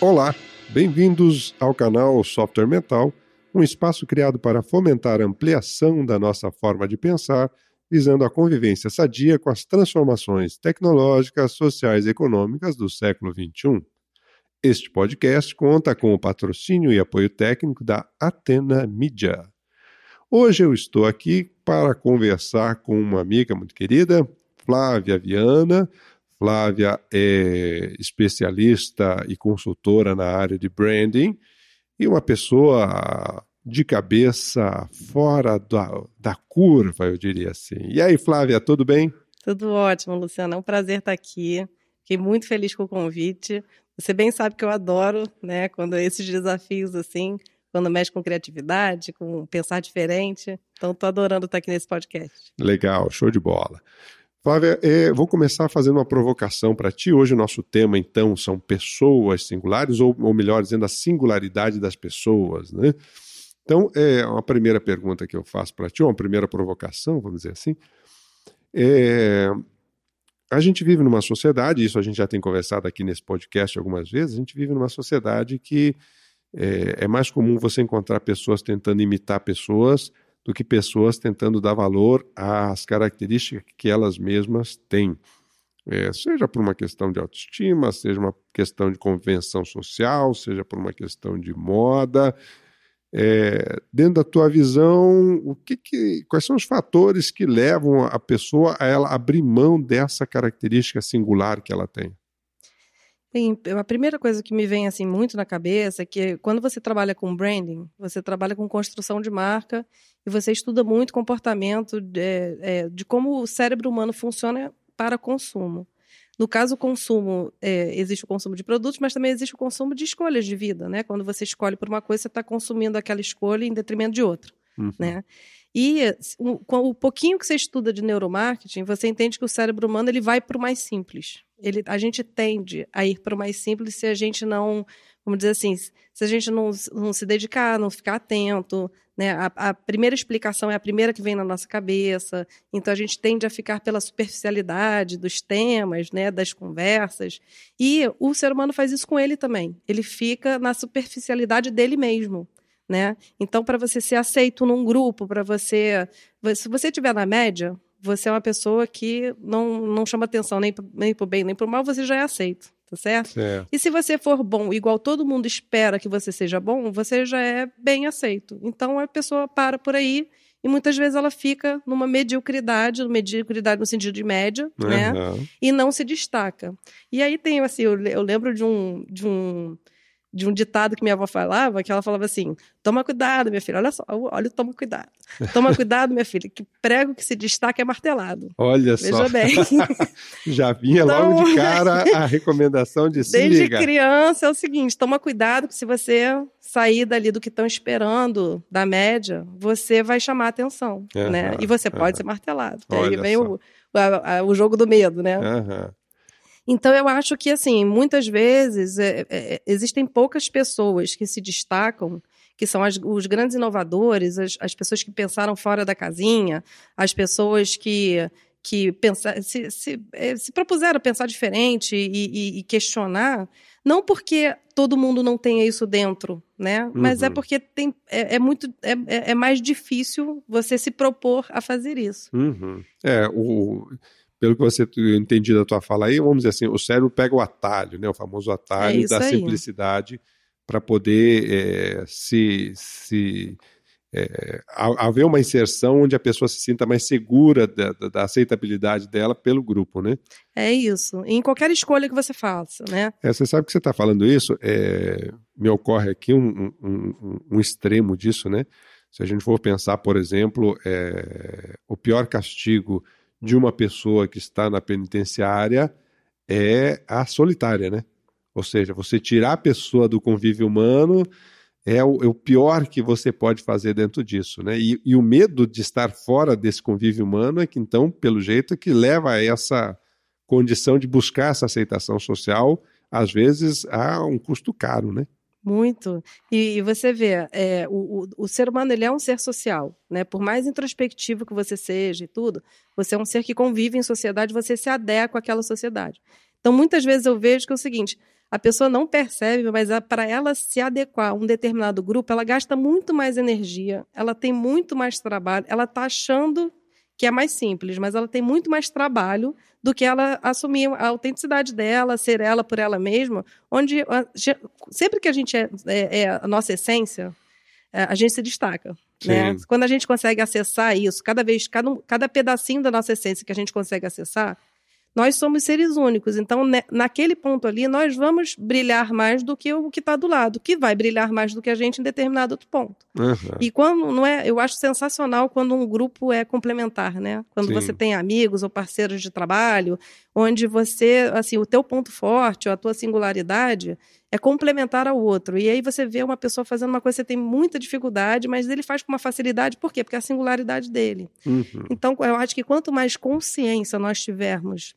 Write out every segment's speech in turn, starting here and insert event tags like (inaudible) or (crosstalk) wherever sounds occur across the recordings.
Olá, bem-vindos ao canal Software Mental, um espaço criado para fomentar a ampliação da nossa forma de pensar, visando a convivência sadia com as transformações tecnológicas, sociais e econômicas do século XXI. Este podcast conta com o patrocínio e apoio técnico da Atena Media. Hoje eu estou aqui para conversar com uma amiga muito querida, Flávia Viana, Flávia é especialista e consultora na área de branding e uma pessoa de cabeça fora da, da curva, eu diria assim. E aí, Flávia, tudo bem? Tudo ótimo, Luciana. É um prazer estar aqui. Fiquei muito feliz com o convite. Você bem sabe que eu adoro, né, quando esses desafios assim, quando mexe com criatividade, com pensar diferente. Então, estou adorando estar aqui nesse podcast. Legal, show de bola. Flávia, é, vou começar fazendo uma provocação para ti. Hoje o nosso tema, então, são pessoas singulares, ou, ou melhor dizendo, a singularidade das pessoas, né? Então, é uma primeira pergunta que eu faço para ti, uma primeira provocação, vamos dizer assim. É, a gente vive numa sociedade, isso a gente já tem conversado aqui nesse podcast algumas vezes, a gente vive numa sociedade que é, é mais comum você encontrar pessoas tentando imitar pessoas do que pessoas tentando dar valor às características que elas mesmas têm. É, seja por uma questão de autoestima, seja uma questão de convenção social, seja por uma questão de moda. É, dentro da tua visão, o que, que, quais são os fatores que levam a pessoa a ela abrir mão dessa característica singular que ela tem? Bem, a primeira coisa que me vem assim muito na cabeça é que quando você trabalha com branding, você trabalha com construção de marca e você estuda muito comportamento de, é, de como o cérebro humano funciona para consumo. No caso, o consumo, é, existe o consumo de produtos, mas também existe o consumo de escolhas de vida, né? Quando você escolhe por uma coisa, você está consumindo aquela escolha em detrimento de outra, uhum. né? E o, o pouquinho que você estuda de neuromarketing, você entende que o cérebro humano ele vai para o mais simples. Ele, a gente tende a ir para o mais simples se a gente não, vamos dizer assim, se a gente não, não se dedicar, não ficar atento. Né? A, a, primeira explicação é a primeira que vem na nossa cabeça, então a gente tende a ficar pela superficialidade dos temas, né, das conversas. E o ser humano faz isso com ele também. Ele fica na superficialidade dele mesmo né? Então, para você ser aceito num grupo, para você. Se você estiver na média, você é uma pessoa que não, não chama atenção nem, nem para o bem nem para o mal, você já é aceito, tá certo? certo? E se você for bom, igual todo mundo espera que você seja bom, você já é bem aceito. Então, a pessoa para por aí e muitas vezes ela fica numa mediocridade, mediocridade no sentido de média, uhum. né? E não se destaca. E aí tem, assim, eu, eu lembro de um. De um de um ditado que minha avó falava, que ela falava assim: toma cuidado, minha filha, olha só, olha, toma cuidado. (laughs) Toma cuidado, minha filha, que prego que se destaca é martelado. Olha Veja só. bem. (laughs) Já vinha então, logo de cara (laughs) a recomendação de se Desde liga. criança é o seguinte: toma cuidado que se você sair dali do que estão esperando, da média, você vai chamar atenção, uhum, né? E você pode uhum. ser martelado. Aí vem o, o, o, jogo do medo, né? Uhum. Então, eu acho que, assim, muitas vezes é, é, existem poucas pessoas que se destacam, que são as, os grandes inovadores, as, as, pessoas que pensaram fora da casinha, as pessoas que, que pensa, se, se, é, se propuseram pensar diferente e, e, e, questionar, não porque todo mundo não tenha isso dentro, né? Uhum. Mas é uhum. porque tem, é, é muito é, é, é mais difícil você se propor a fazer isso. Uhum. É, o pelo que você entendi da tua fala aí, vamos dizer assim, o cérebro pega o atalho, né, o famoso atalho é da aí. simplicidade para poder é, se, se é, haver uma inserção onde a pessoa se sinta mais segura da, da, aceitabilidade dela pelo grupo, né? É isso. Em qualquer escolha que você faça, né? É, você sabe que você está falando isso, é, me ocorre aqui um, um, um, extremo disso, né? Se a gente for pensar, por exemplo, é, o pior castigo de uma pessoa que está na penitenciária é a solitária, né? Ou seja, você tirar a pessoa do convívio humano é o, é o pior que você pode fazer dentro disso, né? E, e, o medo de estar fora desse convívio humano é que, então, pelo jeito, que leva a essa condição de buscar essa aceitação social, às vezes a um custo caro, né? Muito. E, e você vê, é, o, o, o, ser humano ele é um ser social, né? Por mais introspectivo que você seja e tudo, você é um ser que convive em sociedade, você se adequa àquela sociedade. Então, muitas vezes eu vejo que é o seguinte: a pessoa não percebe, mas para ela se adequar a um determinado grupo, ela gasta muito mais energia, ela tem muito mais trabalho, ela está achando que é mais simples, mas ela tem muito mais trabalho do que ela assumir a autenticidade dela, ser ela por ela mesma, onde sempre que a gente é, é, é a nossa essência, é, a gente se destaca. Né? Quando a gente consegue acessar isso, cada vez, cada, cada pedacinho da nossa essência que a gente consegue acessar, nós somos seres únicos. Então, naquele ponto ali, nós vamos brilhar mais do que o que está do lado, que vai brilhar mais do que a gente em determinado outro ponto. Uhum. E quando não é, eu acho sensacional quando um grupo é complementar, né? Quando Sim. você tem amigos ou parceiros de trabalho, onde você, assim, o teu ponto forte, ou a tua singularidade é complementar ao outro. E aí você vê uma pessoa fazendo uma coisa que você tem muita dificuldade, mas ele faz com uma facilidade, por quê? Porque é a singularidade dele. Uhum. Então, eu acho que quanto mais consciência nós tivermos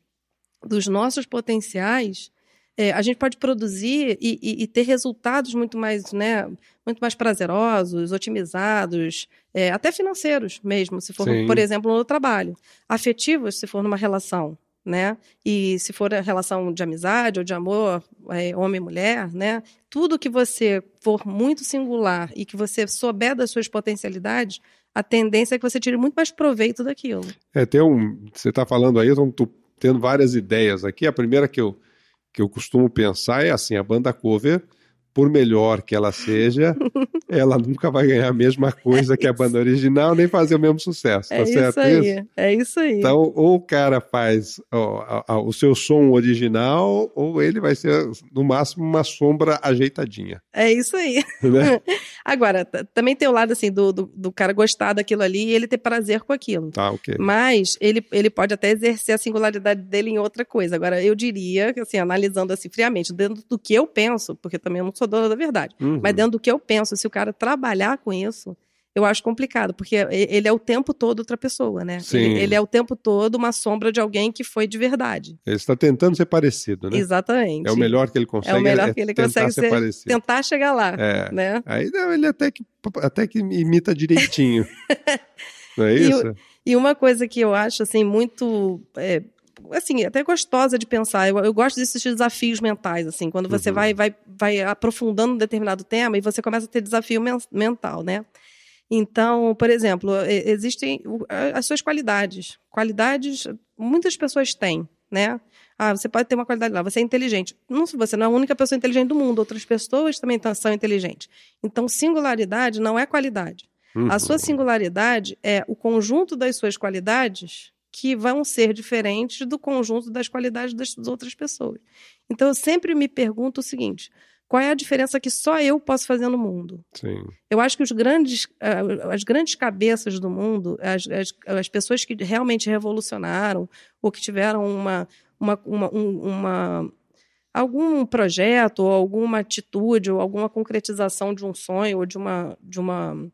dos nossos potenciais, é, a gente pode produzir e, e, e, ter resultados muito mais, né, muito mais prazerosos, otimizados, é, até financeiros mesmo, se for, Sim. por exemplo, no trabalho. Afetivos, se for numa relação, né? E se for a relação de amizade ou de amor, é, homem e mulher, né? Tudo que você for muito singular e que você souber das suas potencialidades, a tendência é que você tire muito mais proveito daquilo. É, tem um. Você está falando aí, eu estou tendo várias ideias aqui. A primeira que eu, que eu costumo pensar é assim: a banda cover por melhor que ela seja, (laughs) ela nunca vai ganhar a mesma coisa que a banda original, nem fazer o mesmo sucesso. Tá é certo isso aí, isso? é isso aí. Então, ou o cara faz ó, ó, o seu som original, ou ele vai ser, no máximo, uma sombra ajeitadinha. É isso aí. Né? (laughs) Agora, também tem o lado assim do, do, do, cara gostar daquilo ali e ele ter prazer com aquilo. Tá, ok. Mas ele, ele pode até exercer a singularidade dele em outra coisa. Agora, eu diria, assim, analisando assim friamente, dentro do que eu penso, porque também eu não sou dona da verdade. Uhum. Mas dentro do que eu penso, se o cara trabalhar com isso, eu acho complicado, porque ele é o tempo todo outra pessoa, né? Ele, ele, é o tempo todo uma sombra de alguém que foi de verdade. Ele está tentando ser parecido, né? Exatamente. É o melhor que ele consegue. É o melhor é que ele consegue ser, ser tentar chegar lá, é. né? Aí ele até que, até que imita direitinho. (laughs) Não é isso? E, e, uma coisa que eu acho, assim, muito... É, assim, até gostosa de pensar. Eu, eu gosto desses desafios mentais, assim, quando você uhum. vai, vai, vai aprofundando um determinado tema e você começa a ter desafio men mental, né? Então, por exemplo, existem as suas qualidades. Qualidades, muitas pessoas têm, né? Ah, você pode ter uma qualidade lá, você é inteligente. Não, você não é a única pessoa inteligente do mundo, outras pessoas também são inteligentes. Então, singularidade não é qualidade. Uhum. A sua uhum. singularidade é o conjunto das suas qualidades que vão ser diferentes do conjunto das qualidades das outras pessoas. Então eu sempre me pergunto o seguinte: qual é a diferença que só eu posso fazer no mundo? Sim. Eu acho que os grandes, as grandes cabeças do mundo, as, as, as pessoas que realmente revolucionaram ou que tiveram uma, uma, uma, uma algum projeto ou alguma atitude ou alguma concretização de um sonho ou de uma, de uma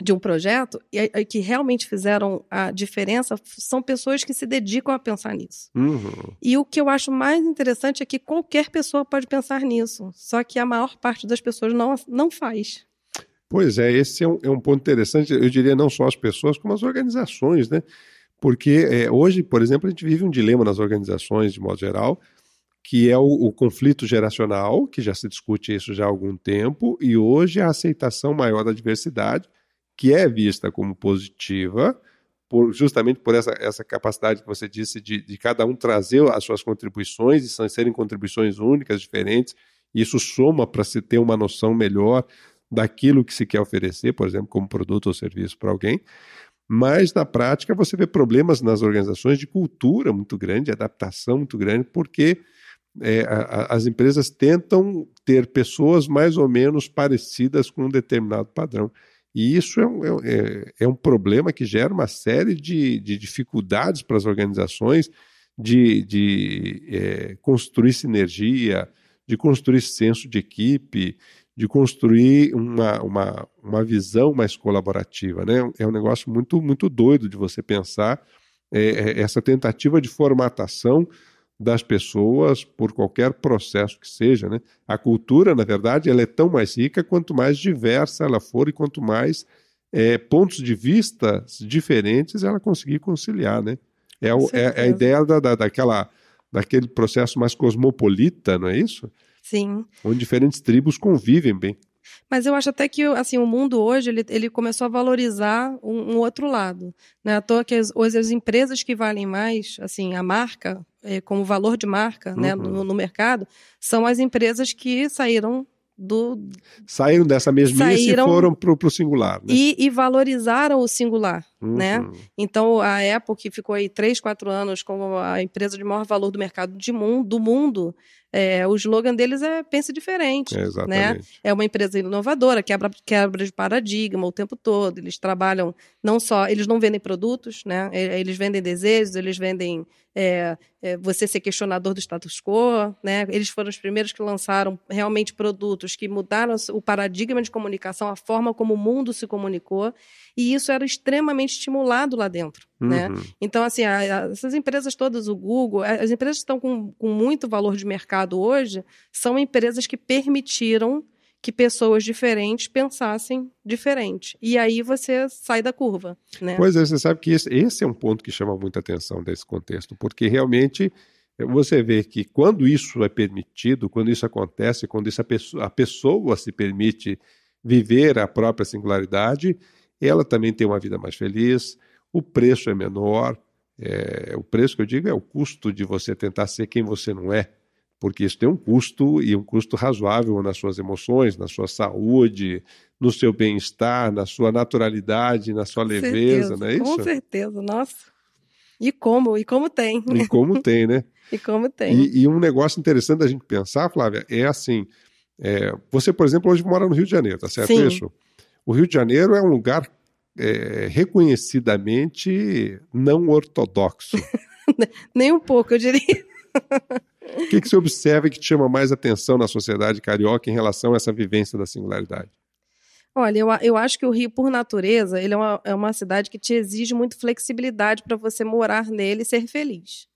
de um projeto e, que realmente fizeram a diferença são pessoas que se dedicam a pensar nisso. Uhum. E o que eu acho mais interessante é que qualquer pessoa pode pensar nisso, só que a maior parte das pessoas não, não faz. Pois é, esse é um, é um ponto interessante, eu diria não só as pessoas, como as organizações, né? Porque é, hoje, por exemplo, a gente vive um dilema nas organizações, de modo geral, que é o, o, conflito geracional, que já se discute isso já há algum tempo, e hoje a aceitação maior da diversidade, que é vista como positiva, por, justamente por essa, essa capacidade que você disse de, de cada um trazer as suas contribuições, e serem contribuições únicas, diferentes, e isso soma para se ter uma noção melhor daquilo que se quer oferecer, por exemplo, como produto ou serviço para alguém. Mas, na prática, você vê problemas nas organizações de cultura muito grande, de adaptação muito grande, porque é, a, as empresas tentam ter pessoas mais ou menos parecidas com um determinado padrão. E isso é um, é, é, é um problema que gera uma série de, de dificuldades para as organizações de, de é, construir sinergia, de construir senso de equipe, de construir uma, uma, uma visão mais colaborativa. Né? É um negócio muito, muito doido de você pensar é, é essa tentativa de formatação das pessoas por qualquer processo que seja. Né? A cultura, na verdade, ela é tão mais rica quanto mais diversa ela for e quanto mais é, pontos de vista diferentes ela conseguir conciliar. Né? É, o, é, é a ideia da, da, daquela, daquele processo mais cosmopolita, não é isso? Sim. Onde diferentes tribos convivem bem. Mas eu acho até que assim, o mundo hoje ele, ele começou a valorizar um, um outro lado. Não é à toa que as, hoje as empresas que valem mais, assim, a marca, como valor de marca né, Uhum. no, no mercado, são as empresas que saíram do. Saíram dessa mesmice Saíram- e foram pro, pro singular, né? E, e valorizaram o singular. Uhum. né? Então, a Apple, que ficou aí três, quatro anos como a empresa de maior valor do mercado de mundo, do mundo, é, o slogan deles é pense diferente. É, né? É uma empresa inovadora, quebra, quebra de paradigma o tempo todo. Eles trabalham não só, eles não vendem produtos, né? E- Eles vendem desejos, eles vendem é, é, você ser questionador do status quo, né? Eles foram os primeiros que lançaram realmente produtos que mudaram o paradigma de comunicação, a forma como o mundo se comunicou, e isso era extremamente estimulado lá dentro, né? Uhum. Então, assim, a- a- essas empresas todas, o Google, as empresas que estão com, com muito valor de mercado hoje, são empresas que permitiram que pessoas diferentes pensassem diferente. E aí você sai da curva, né? Pois é, você sabe que esse, esse é um ponto que chama muita atenção desse contexto, porque realmente eh, você vê que quando isso é permitido, quando isso acontece, quando isso a, pessoa, a pessoa se permite viver a própria singularidade, ela também tem uma vida mais feliz, o preço é menor, é, o preço que eu digo é o custo de você tentar ser quem você não é, porque isso tem um custo e um custo razoável nas suas emoções, na sua saúde, no seu bem-estar, na sua naturalidade, na sua Com leveza, certeza, não é Com isso? certeza, nossa. E como, e como tem, E como tem, né? (laughs) e como tem. E, e um negócio interessante da gente pensar, Flávia, é assim: é, você, por exemplo, hoje mora no Rio de Janeiro, tá certo Sim. isso? O Rio de Janeiro é um lugar é, reconhecidamente não ortodoxo. (laughs) Nem um pouco, eu diria. O que, que você observa que te chama mais atenção na sociedade carioca em relação a essa vivência da singularidade? Olha, eu, eu acho que o Rio, por natureza, ele é uma, é uma cidade que te exige muito flexibilidade para você morar nele e ser feliz.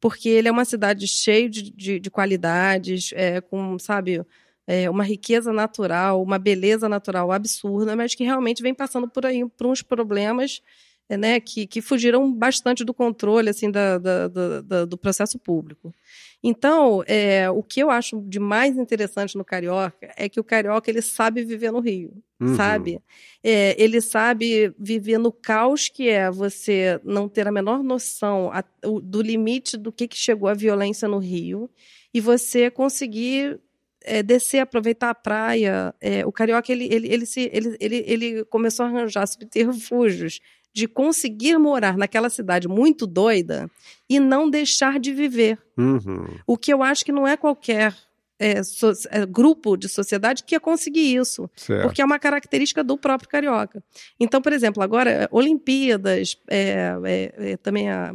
Porque ele é uma cidade cheia de, de, de qualidades, é, com, sabe, é, uma riqueza natural, uma beleza natural absurda, mas que realmente vem passando por aí por uns problemas é, né, que, que fugiram bastante do controle assim, da, da- da- da- do processo público. Então, é, o que eu acho de mais interessante no carioca é que o carioca ele sabe viver no Rio, Uhum. sabe? É, ele sabe viver no caos que é você não ter a menor noção a- o- do limite do que, que chegou a violência no Rio e você conseguir é, descer, aproveitar a praia. É, o carioca ele, ele, ele, se, ele, ele, ele começou a arranjar subterfúgios de conseguir morar naquela cidade muito doida e não deixar de viver. Uhum. O que eu acho que não é qualquer é, so- é, grupo de sociedade que ia conseguir isso, Certo. porque é uma característica do próprio carioca. Então, por exemplo, agora, Olimpíadas, é, é, é, também a,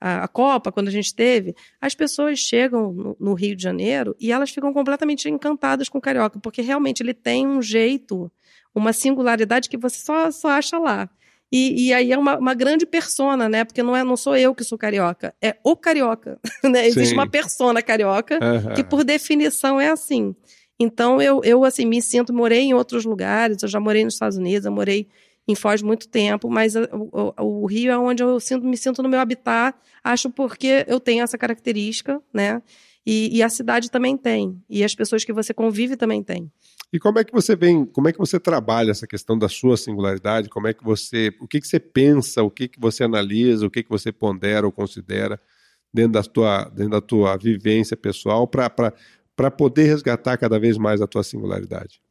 a, a Copa, quando a gente teve, as pessoas chegam no, no Rio de Janeiro e elas ficam completamente encantadas com o carioca, porque realmente ele tem um jeito, uma singularidade que você só, só acha lá. E, e aí é uma, uma grande persona, né? Porque não, é, não sou eu que sou carioca, é o carioca. (laughs) Né? Existe Sim. uma persona carioca Aham. que por definição é assim. Então eu, eu assim me sinto, morei em outros lugares, eu já morei nos Estados Unidos, eu morei em Foz muito tempo, mas a- o, o- o Rio é onde eu sinto, me sinto no meu habitat, acho porque eu tenho essa característica, né? E, e a cidade também tem, e as pessoas que você convive também têm. E como é que você vem, como é que você trabalha essa questão da sua singularidade? Como é que você, o que que você pensa, o que que você analisa, o que que você pondera ou considera dentro da tua, dentro da tua vivência pessoal para para poder resgatar cada vez mais a tua singularidade?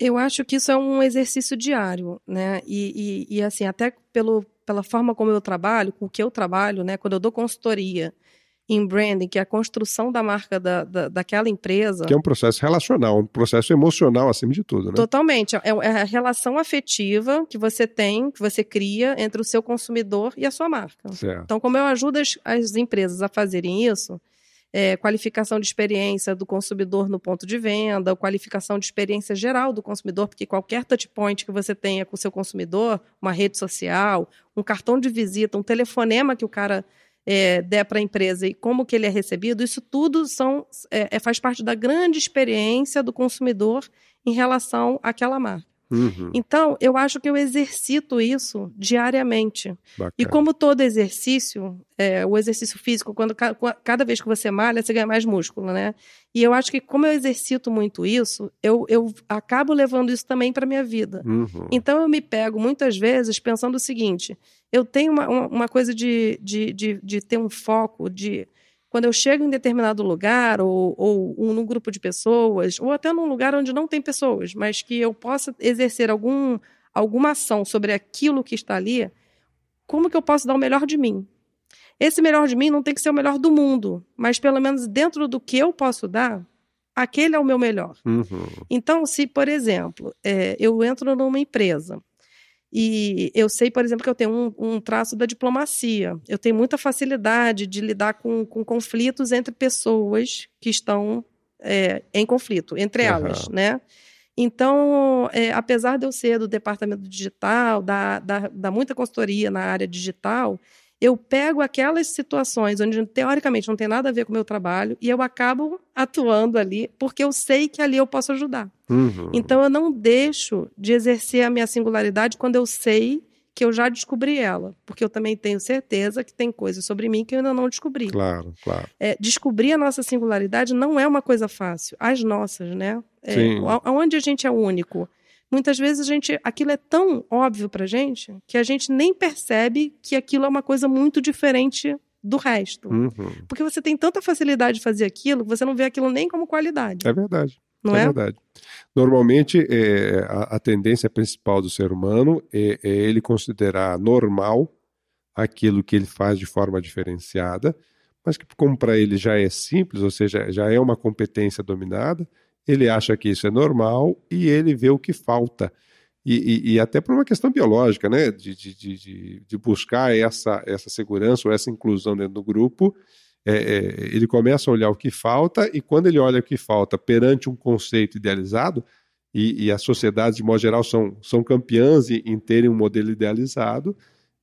Eu acho que isso é um exercício diário, né? E, e, e, assim, até pelo, pela forma como eu trabalho, com o que eu trabalho, né? Quando eu dou consultoria em branding, que é a construção da marca da, da, daquela empresa. Que é um processo relacional, um processo emocional acima de tudo, né? Totalmente. É, é a relação afetiva que você tem, que você cria entre o seu consumidor e a sua marca. Certo. Então, como eu ajudo as, as empresas a fazerem isso, é, qualificação de experiência do consumidor no ponto de venda, qualificação de experiência geral do consumidor, porque qualquer touch point que você tenha com o seu consumidor, uma rede social, um cartão de visita, um telefonema que o cara é, der para a empresa e como que ele é recebido, isso tudo são, é, é, faz parte da grande experiência do consumidor em relação àquela marca. Uhum. Então, eu acho que eu exercito isso diariamente. Bacana. E como todo exercício, é, o exercício físico, quando cada vez que você malha, você ganha mais músculo, né? E eu acho que como eu exercito muito isso, eu, eu acabo levando isso também para minha vida. Uhum. Então, eu me pego muitas vezes pensando o seguinte: eu tenho uma, uma coisa de, de, de, de ter um foco, de quando eu chego em determinado lugar, ou, ou um, num grupo de pessoas, ou até num lugar onde não tem pessoas, mas que eu possa exercer algum, alguma ação sobre aquilo que está ali, como que eu posso dar o melhor de mim? Esse melhor de mim não tem que ser o melhor do mundo, mas pelo menos dentro do que eu posso dar, aquele é o meu melhor. Uhum. Então, se, por exemplo, é, eu entro numa empresa e eu sei, por exemplo, que eu tenho um, um, traço da diplomacia. Eu tenho muita facilidade de lidar com, com conflitos entre pessoas que estão é, em conflito, entre elas, né? Então, é, apesar de eu ser do departamento digital, da, da, da muita consultoria na área digital, eu pego aquelas situações onde teoricamente não tem nada a ver com o meu trabalho e eu acabo atuando ali porque eu sei que ali eu posso ajudar. Uhum. Então eu não deixo de exercer a minha singularidade quando eu sei que eu já descobri ela, porque eu também tenho certeza que tem coisas sobre mim que eu ainda não descobri. Claro, claro. É, descobrir a nossa singularidade não é uma coisa fácil. As nossas, né? É, Sim. Onde a gente é único muitas vezes a gente, aquilo é tão óbvio pra gente que a gente nem percebe que aquilo é uma coisa muito diferente do resto. Uhum. Porque você tem tanta facilidade de fazer aquilo que você não vê aquilo nem como qualidade. É verdade. Não é, é? verdade. Normalmente, é, a, a, tendência principal do ser humano é, é ele considerar normal aquilo que ele faz de forma diferenciada, mas que como para ele já é simples, ou seja, já é uma competência dominada, ele acha que isso é normal e ele vê o que falta. E, e, e até por uma questão biológica, né? De, de, de, de, buscar essa, essa segurança ou essa inclusão dentro do grupo, é, é, ele começa a olhar o que falta, e quando ele olha o que falta perante um conceito idealizado, e, e as sociedades, de modo geral, são, são campeãs em, em terem um modelo idealizado,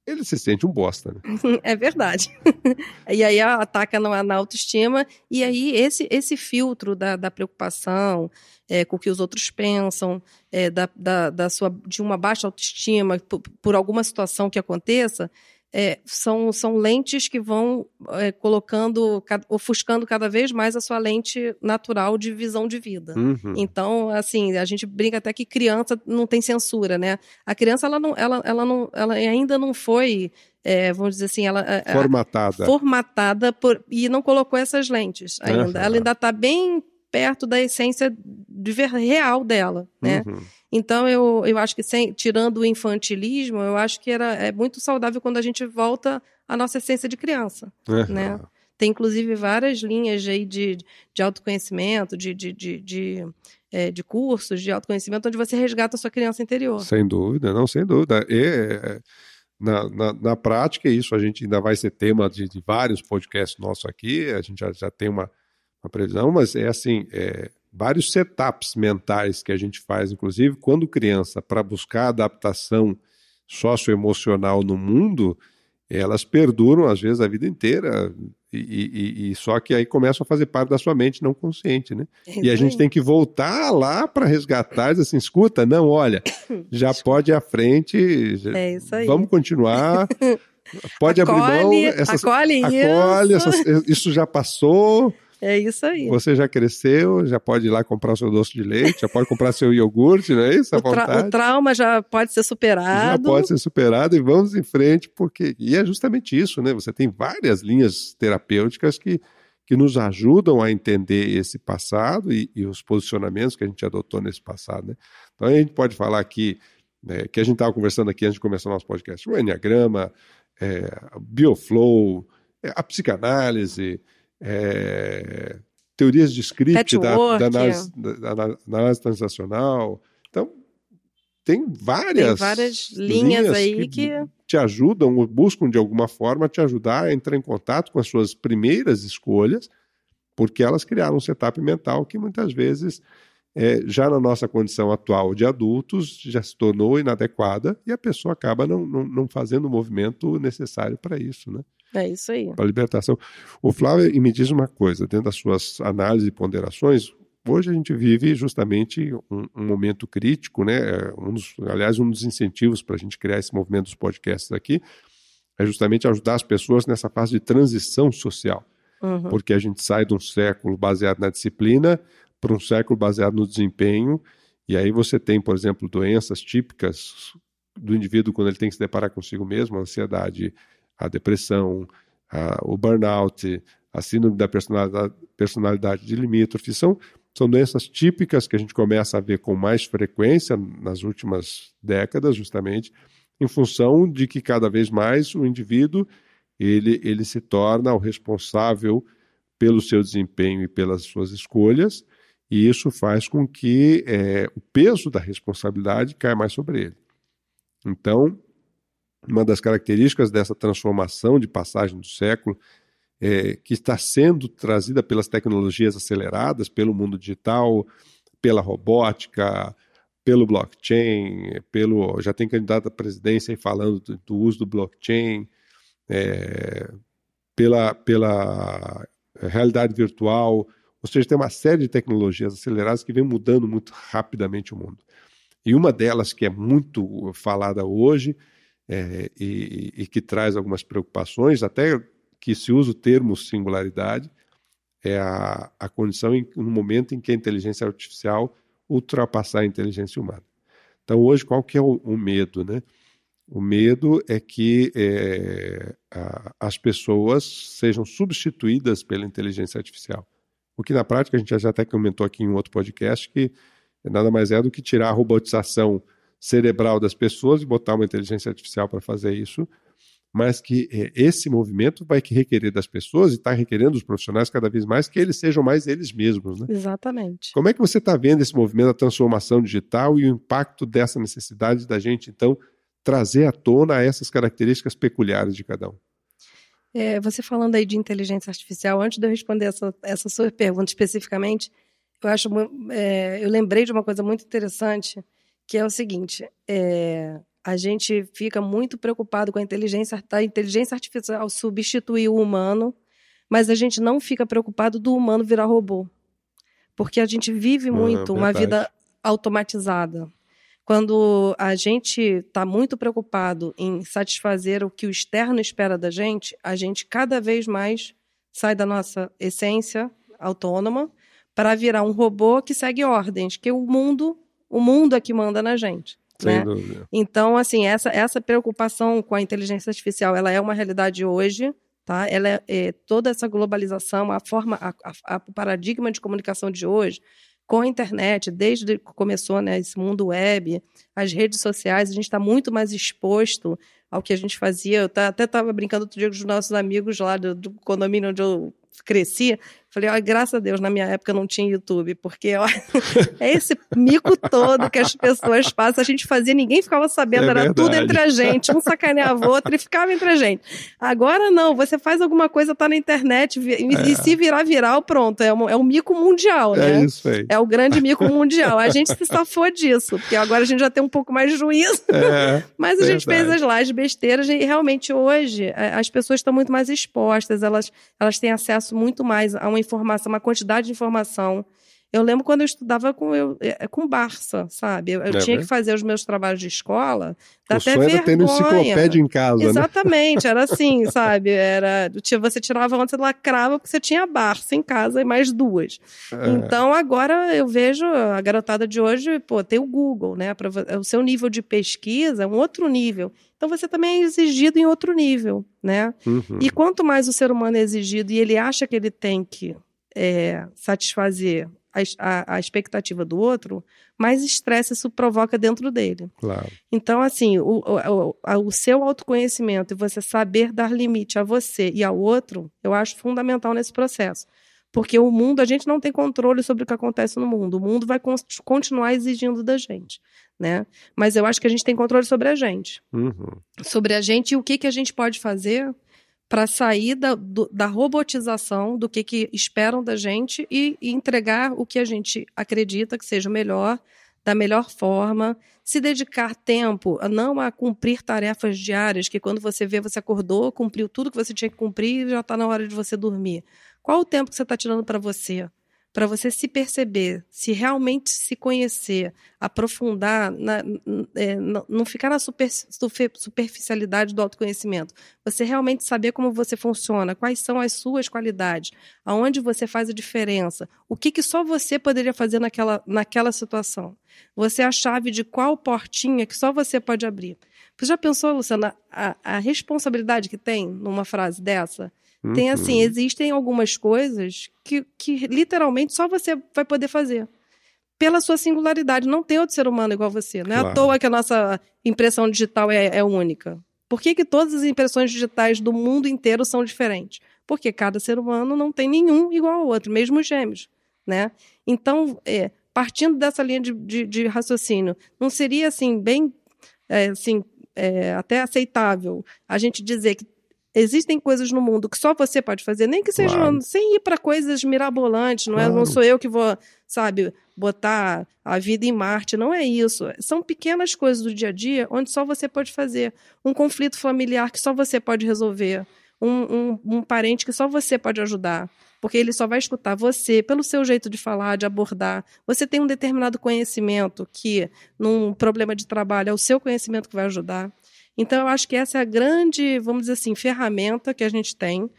ele se sente um bosta, né? (laughs) É verdade. (laughs) e aí ataca na, autoestima, e aí esse, esse filtro da, da preocupação é, com o que os outros pensam, é, da, da, da, sua, de uma baixa autoestima por, por alguma situação que aconteça, é, são, são lentes que vão é, colocando, ofuscando cada vez mais a sua lente natural de visão de vida. Uhum. Então, assim, a gente brinca até que criança não tem censura, né? A criança, ela, não, ela, ela, não, ela ainda não foi é, vamos dizer assim, ela é, formatada, formatada por, e não colocou essas lentes ainda. Uhum. Ela ainda está bem perto da essência de ver, real dela, né? Uhum. Então, eu, eu acho que, sem, tirando o infantilismo, eu acho que era, é muito saudável quando a gente volta à nossa essência de criança, uhum. né? Tem, inclusive, várias linhas aí de, de autoconhecimento, de, de, de, de, é, de cursos de autoconhecimento, onde você resgata a sua criança interior. Sem dúvida, não, sem dúvida. E, é, na, na, na, prática, isso a gente ainda vai ser tema de, de vários podcasts nossos aqui, a gente já, já tem uma, uma previsão, mas é assim, é, vários setups mentais que a gente faz, inclusive quando criança, para buscar adaptação socioemocional no mundo, elas perduram às vezes a vida inteira e, e, e, só que aí começam a fazer parte da sua mente não consciente, né? É e a gente tem que voltar lá para resgatar, dizer assim, escuta, não, olha, já pode ir à frente, já, é isso aí. vamos continuar, pode acolhe, abrir mão, essas, acolhe, acolhe isso. Essas, isso já passou, é isso aí. Você já cresceu, já pode ir lá comprar o seu doce de leite, já pode comprar seu iogurte, não é isso? O, tra o, trauma já pode ser superado. Já pode ser superado e vamos em frente, porque. E é justamente isso, né? Você tem várias linhas terapêuticas que, que nos ajudam a entender esse passado e, e os posicionamentos que a gente adotou nesse passado, né? Então a gente pode falar aqui, né, que a gente estava conversando aqui antes de começar o nosso podcast, o Enneagrama, é, Bioflow, é, a psicanálise é, teorias de script da, da, análise, da, da, análise transacional. Então, tem várias, tem várias linhas, linhas aí que, que, te ajudam, buscam de alguma forma te ajudar a entrar em contato com as suas primeiras escolhas, porque elas criaram um setup mental que muitas vezes, é, já na nossa condição atual de adultos, já se tornou inadequada e a pessoa acaba não, não, não fazendo o movimento necessário para isso, né? É isso aí. Para a libertação. O Flávio me diz uma coisa, dentro das suas análises e ponderações, hoje a gente vive justamente um, um momento crítico, né? Um dos, aliás, um dos incentivos para a gente criar esse movimento dos podcasts aqui é justamente ajudar as pessoas nessa fase de transição social. Uhum. Porque a gente sai de um século baseado na disciplina para um século baseado no desempenho, e aí você tem, por exemplo, doenças típicas do indivíduo quando ele tem que se deparar consigo mesmo, a ansiedade, a depressão, a, o burnout, a síndrome da personalidade, personalidade de limítrofe, são, são doenças típicas que a gente começa a ver com mais frequência nas últimas décadas, justamente, em função de que cada vez mais o indivíduo ele, ele se torna o responsável pelo seu desempenho e pelas suas escolhas, e isso faz com que é, o peso da responsabilidade caia mais sobre ele. Então, uma das características dessa transformação de passagem do século, é, que está sendo trazida pelas tecnologias aceleradas, pelo mundo digital, pela robótica, pelo blockchain, pelo já tem candidato à presidência aí falando do, do uso do blockchain, é, pela, pela realidade virtual, ou seja, tem uma série de tecnologias aceleradas que vem mudando muito rapidamente o mundo. E uma delas que é muito falada hoje é, e, e, que traz algumas preocupações, até que se usa o termo singularidade, é a, a condição no momento em que a inteligência artificial ultrapassar a inteligência humana. Então, hoje, qual que é o, o medo? Né? O medo é que é, a, as pessoas sejam substituídas pela inteligência artificial. O que, na prática, a gente já até comentou aqui em um outro podcast, que nada mais é do que tirar a robotização cerebral das pessoas e botar uma inteligência artificial para fazer isso, mas que é, esse movimento vai requerer das pessoas e está requerendo dos profissionais cada vez mais que eles sejam mais eles mesmos. Né? Exatamente. Como é que você está vendo esse movimento da transformação digital e o impacto dessa necessidade da gente, então, trazer à tona essas características peculiares de cada um? É, você falando aí de inteligência artificial, antes de eu responder essa, essa sua pergunta especificamente, eu acho é, eu lembrei de uma coisa muito interessante que é o seguinte: é, a gente fica muito preocupado com a inteligência, a inteligência artificial substituir o humano, mas a gente não fica preocupado do humano virar robô. Porque a gente vive muito uma vida automatizada. Quando a gente está muito preocupado em satisfazer o que o externo espera da gente, a gente cada vez mais sai da nossa essência autônoma para virar um robô que segue ordens, que o mundo o mundo é que manda na gente. Né? Então, assim, essa, essa preocupação com a inteligência artificial, ela é uma realidade hoje, tá? Ela é, é toda essa globalização, a forma, o paradigma de comunicação de hoje, com a internet, desde que começou né, esse mundo web, as redes sociais, a gente está muito mais exposto ao que a gente fazia. Eu até estava brincando outro dia com os nossos amigos lá do, do condomínio onde eu cresci, falei, ó, graças a Deus, na minha época não tinha YouTube, porque ó, (laughs) é esse mico todo que as pessoas passam, a gente fazia, ninguém ficava sabendo, é era verdade. tudo entre a gente, um sacaneava o outro e ficava entre a gente. Agora não, você faz alguma coisa, tá na internet, e, é. e se virar viral, pronto, é um, é um mico mundial, é né? É isso aí. É o grande mico mundial. A gente se safou disso, porque agora a gente já tem um pouco mais de juízo, é, (laughs) mas a gente fez as lives besteiras e realmente hoje as pessoas estão muito mais expostas, elas, elas têm acesso muito mais a uma informação, uma quantidade de informação. Eu lembro quando eu estudava com, eu, é, com Barça, sabe? Eu, eu é, tinha que fazer os meus trabalhos de escola. Dá o até sonho vergonha. era ter enciclopédia em casa, né? Exatamente, né? era (laughs) assim, sabe? Era, você tirava onde você lacrava porque você tinha Barça em casa e mais duas. É. Então agora eu vejo a garotada de hoje, pô, tem o Google, né? O seu nível de pesquisa é um outro nível. Então você também é exigido em outro nível, né? Uhum. E quanto mais o ser humano é exigido e ele acha que ele tem que é, satisfazer a, a, a, expectativa do outro, mais estresse isso provoca dentro dele. Claro. Então, assim, o, o, o, seu autoconhecimento e você saber dar limite a você e ao outro, eu acho fundamental nesse processo. Porque o mundo, a gente não tem controle sobre o que acontece no mundo. O mundo vai continuar exigindo da gente, né? Mas eu acho que a gente tem controle sobre a gente. Uhum. Sobre a gente e o que, que a gente pode fazer para sair da, do, da robotização do que, que esperam da gente e, e, entregar o que a gente acredita que seja melhor, da melhor forma, se dedicar tempo a não a cumprir tarefas diárias, que quando você vê, você acordou, cumpriu tudo que você tinha que cumprir e já está na hora de você dormir. Qual o tempo que você está tirando para você? Para você se perceber, se realmente se conhecer, aprofundar, na, é, não ficar na super, superficialidade do autoconhecimento. Você realmente saber como você funciona, quais são as suas qualidades, aonde você faz a diferença, o que, que só você poderia fazer naquela, naquela situação. Você é a chave de qual portinha que só você pode abrir. Você já pensou, Luciana, a, a responsabilidade que tem numa frase dessa? Uhum. Tem assim, existem algumas coisas que, que literalmente só você vai poder fazer. Pela sua singularidade. Não tem outro ser humano igual você. Não é claro. à toa que a nossa impressão digital é, é única. Por que, que todas as impressões digitais do mundo inteiro são diferentes? Porque cada ser humano não tem nenhum igual ao outro, mesmo os gêmeos. Né? Então, é, partindo dessa linha de, de, de, raciocínio, não seria assim, bem é, assim, é, até aceitável a gente dizer que Existem coisas no mundo que só você pode fazer, nem que seja claro. sem ir para coisas mirabolantes, não claro. é? Não sou eu que vou, sabe, botar a vida em Marte, não é isso. São pequenas coisas do dia a dia onde só você pode fazer. Um conflito familiar que só você pode resolver. Um, um, um parente que só você pode ajudar porque ele só vai escutar você pelo seu jeito de falar, de abordar. Você tem um determinado conhecimento que, num problema de trabalho, é o seu conhecimento que vai ajudar. Então, eu acho que essa é a grande, vamos dizer assim, ferramenta que a gente tem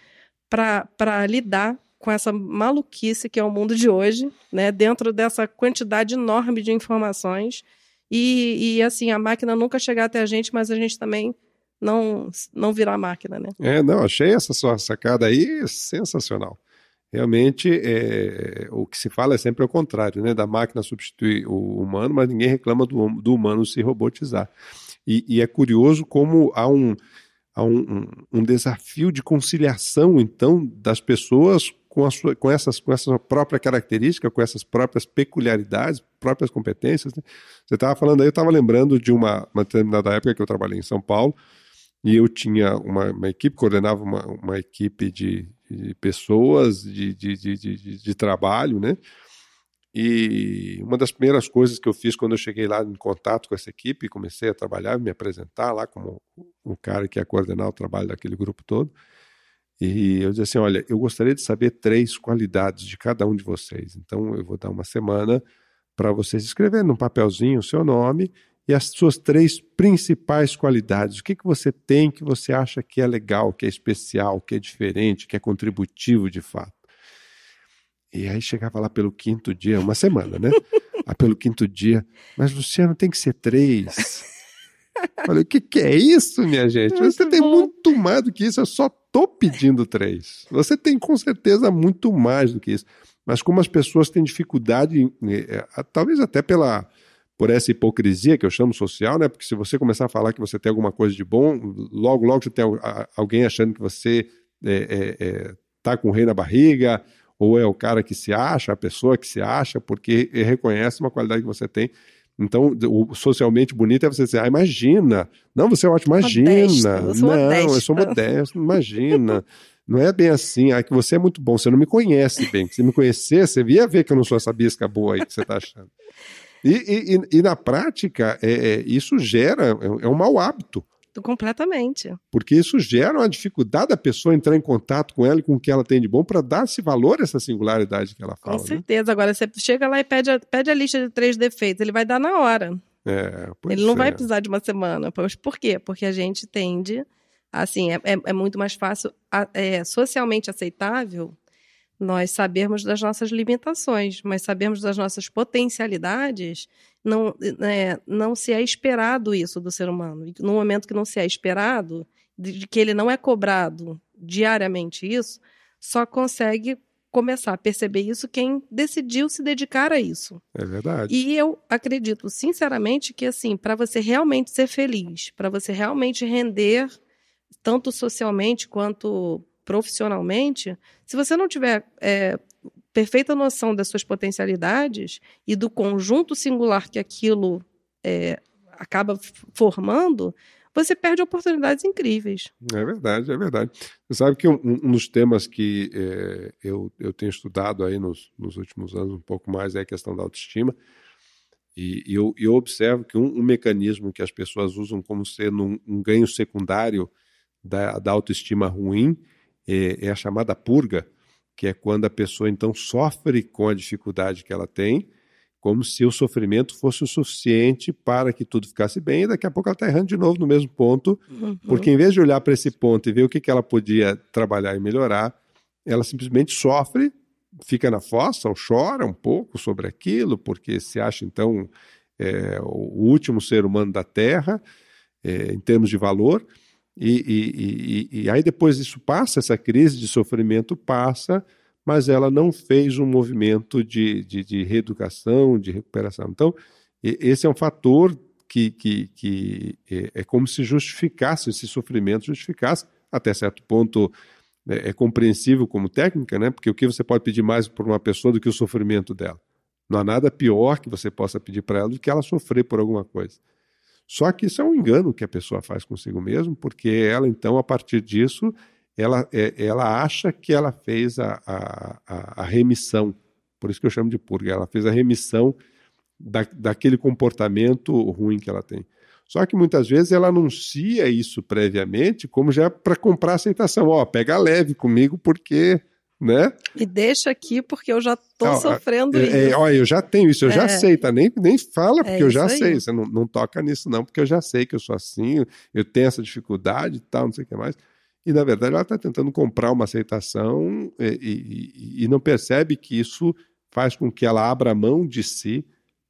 para lidar com essa maluquice que é o mundo de hoje, né? dentro dessa quantidade enorme de informações. E, e assim, a máquina nunca chegar até a gente, mas a gente também não, não virar máquina, né? É, não, achei essa sua sacada aí sensacional. Realmente, é, o que se fala é sempre o contrário, né? Da máquina substituir o humano, mas ninguém reclama do, do humano se robotizar. E, e é curioso como há um, há um, um, desafio de conciliação, então, das pessoas com, sua, com, essas, com essa própria característica, com essas próprias peculiaridades, próprias competências. Né? Você estava falando aí, eu estava lembrando de uma, uma determinada época que eu trabalhei em São Paulo, e eu tinha uma, uma equipe, coordenava uma, uma equipe de, de pessoas de, de, de, de trabalho, né? E uma das primeiras coisas que eu fiz quando eu cheguei lá em contato com essa equipe, comecei a trabalhar, me apresentar lá como o cara que ia coordenar o trabalho daquele grupo todo. E eu disse assim: olha, eu gostaria de saber três qualidades de cada um de vocês. Então eu vou dar uma semana para vocês escreverem num papelzinho o seu nome e as suas três principais qualidades. O que, que você tem que você acha que é legal, que é especial, que é diferente, que é contributivo de fato? E aí chegava lá pelo quinto dia, uma semana, né? ah, pelo quinto dia, mas Luciano tem que ser três. Falei, o que, que é isso, minha gente? Muito Você tem muito mais do que isso, eu só tô pedindo três. Você tem com certeza muito mais do que isso. Mas como as pessoas têm dificuldade, é, talvez até pela por essa hipocrisia que eu chamo social, né? Porque se você começar a falar que você tem alguma coisa de bom, logo, logo você tem alguém achando que você é, é, é, tá com o rei na barriga, ou é o cara que se acha, a pessoa que se acha, porque reconhece uma qualidade que você tem. Então, o socialmente bonito é você dizer, ah, imagina. Não, você é ótimo, imagina. Modesto, eu não, modesto. eu sou modesto, imagina. (laughs) Não é bem assim, ah, que você é muito bom, você não me conhece bem. Se me conhecesse, você ia ver que eu não sou essa bisca boa aí que você está achando. E, e, e, na prática, é, é, isso gera, é, é um mau hábito. Completamente. Porque isso gera uma dificuldade da pessoa entrar em contato com ela e com o que ela tem de bom para dar esse valor a essa singularidade que ela fala. Com né? certeza. Né? Agora, você chega lá e pede a, pede a lista de três defeitos, ele vai dar na hora. É, ele não é. vai precisar de uma semana. Por quê? Porque a gente tende, assim, é, é, é muito mais fácil, é socialmente aceitável nós sabermos das nossas limitações, mas sabermos das nossas potencialidades, não, é, não se é esperado isso do ser humano. E no momento que não se é esperado, de, que ele não é cobrado diariamente isso, só consegue começar a perceber isso quem decidiu se dedicar a isso. É verdade. E eu acredito, sinceramente, que assim, para você realmente ser feliz, para você realmente render tanto socialmente quanto profissionalmente, se você não tiver é, perfeita noção das suas potencialidades e do conjunto singular que aquilo é, acaba formando, você perde oportunidades incríveis. É verdade, é verdade. Você sabe que um, um dos temas que é, eu, eu tenho estudado aí nos, nos últimos anos um pouco mais é a questão da autoestima. E, eu, eu, observo que um, um, mecanismo que as pessoas usam como sendo um, um ganho secundário da, da autoestima ruim é, é a chamada purga, que é quando a pessoa então sofre com a dificuldade que ela tem, como se o sofrimento fosse o suficiente para que tudo ficasse bem, e daqui a pouco ela está errando de novo no mesmo ponto, uhum. porque em vez de olhar para esse ponto e ver o que, que ela podia trabalhar e melhorar, ela simplesmente sofre, fica na fossa ou chora um pouco sobre aquilo, porque se acha então é, o último ser humano da Terra, é, em termos de valor, e, e, e, e aí depois isso passa, essa crise de sofrimento passa, mas ela não fez um movimento de, de, de reeducação, de recuperação. Então, esse é um fator que, que, que é, é, como se justificasse esse sofrimento, justificasse, até certo ponto é, é, compreensível como técnica, né? porque o que você pode pedir mais por uma pessoa do que o sofrimento dela? Não há nada pior que você possa pedir para ela do que ela sofrer por alguma coisa. Só que isso é um engano que a pessoa faz consigo mesmo, porque ela, então, a partir disso, ela, é, ela acha que ela fez a, a, a, remissão, por isso que eu chamo de purga, ela fez a remissão da, daquele comportamento ruim que ela tem. Só que muitas vezes ela anuncia isso previamente como já para comprar aceitação. Ó, pega leve comigo porque, né? Me deixa aqui porque eu já estou sofrendo é, isso. É, olha, eu já tenho isso, eu é. já sei, tá? Nem, nem fala porque é eu já aí. sei. Você não, não toca nisso não, porque eu já sei que eu sou assim, eu tenho essa dificuldade e tal, não sei o que mais. E, na verdade, ela está tentando comprar uma aceitação e, e, e, não percebe que isso faz com que ela abra mão de si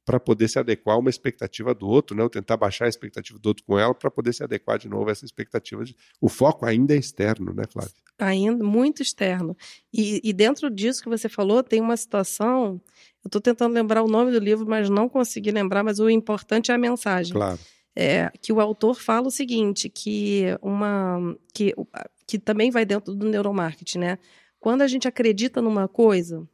para poder se adequar a uma expectativa do outro, né? ou tentar baixar a expectativa do outro com ela para poder se adequar de novo a essa expectativa. De... O foco ainda é externo, né, Flávia? Ainda muito externo. E, e dentro disso que você falou, tem uma situação. Eu estou tentando lembrar o nome do livro, mas não consegui lembrar, mas o importante é a mensagem. Claro é, que o autor fala o seguinte, que uma que, que também vai dentro do neuromarketing, né? Quando a gente acredita numa coisa,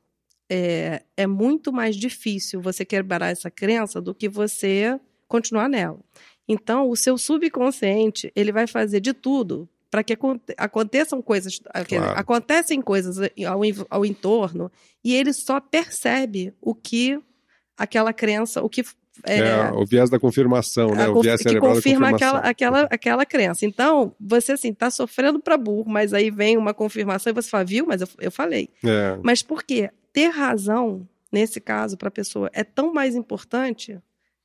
é, é muito mais difícil você quebrar essa crença do que você continuar nela. Então, o seu subconsciente ele vai fazer de tudo para que aconteçam coisas, claro. acontecem coisas ao, ao entorno e ele só percebe o que aquela crença, o que é, é, o viés da confirmação, né? O viés que confirma aquela, aquela, aquela crença. Então, você assim, tá sofrendo para burro, mas aí vem uma confirmação e você fala, viu? Mas eu, eu falei. É. Mas por quê? Ter razão, nesse caso, para a pessoa, é tão mais importante,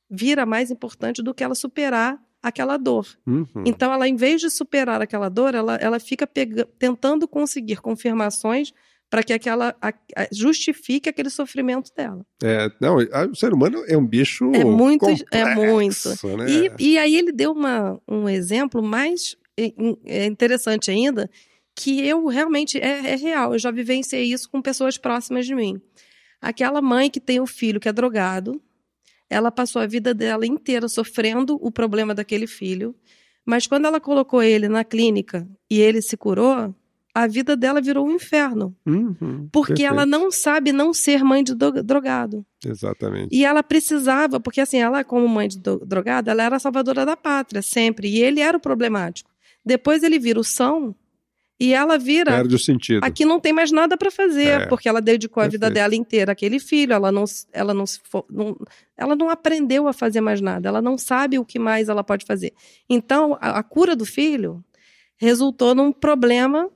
vira mais importante do que ela superar aquela dor. Uhum. Então, ela, em vez de superar aquela dor, ela, ela fica pega, tentando conseguir confirmações para que aquela a, a, justifique aquele sofrimento dela. É, não, a, o ser humano é um bicho é muito, complexo, é muito. Né? E, e aí ele deu uma, um exemplo mais é interessante ainda, que eu realmente é, é real. Eu já vivenciei isso com pessoas próximas de mim. Aquela mãe que tem o um filho que é drogado, ela passou a vida dela inteira sofrendo o problema daquele filho, mas quando ela colocou ele na clínica e ele se curou, a vida dela virou um inferno. Uhum, porque perfeito. ela não sabe não ser mãe de drogado. Exatamente. E ela precisava, porque assim, ela, como mãe de drogado, ela era a salvadora da pátria, sempre. E ele era o problemático. Depois ele vira o são e ela vira. Perde o sentido. Aqui não tem mais nada para fazer, é, porque ela dedicou perfeito. a vida dela inteira àquele filho, ela não, ela não, não, ela não aprendeu a fazer mais nada, ela não sabe o que mais ela pode fazer. Então, a, a cura do filho resultou num problema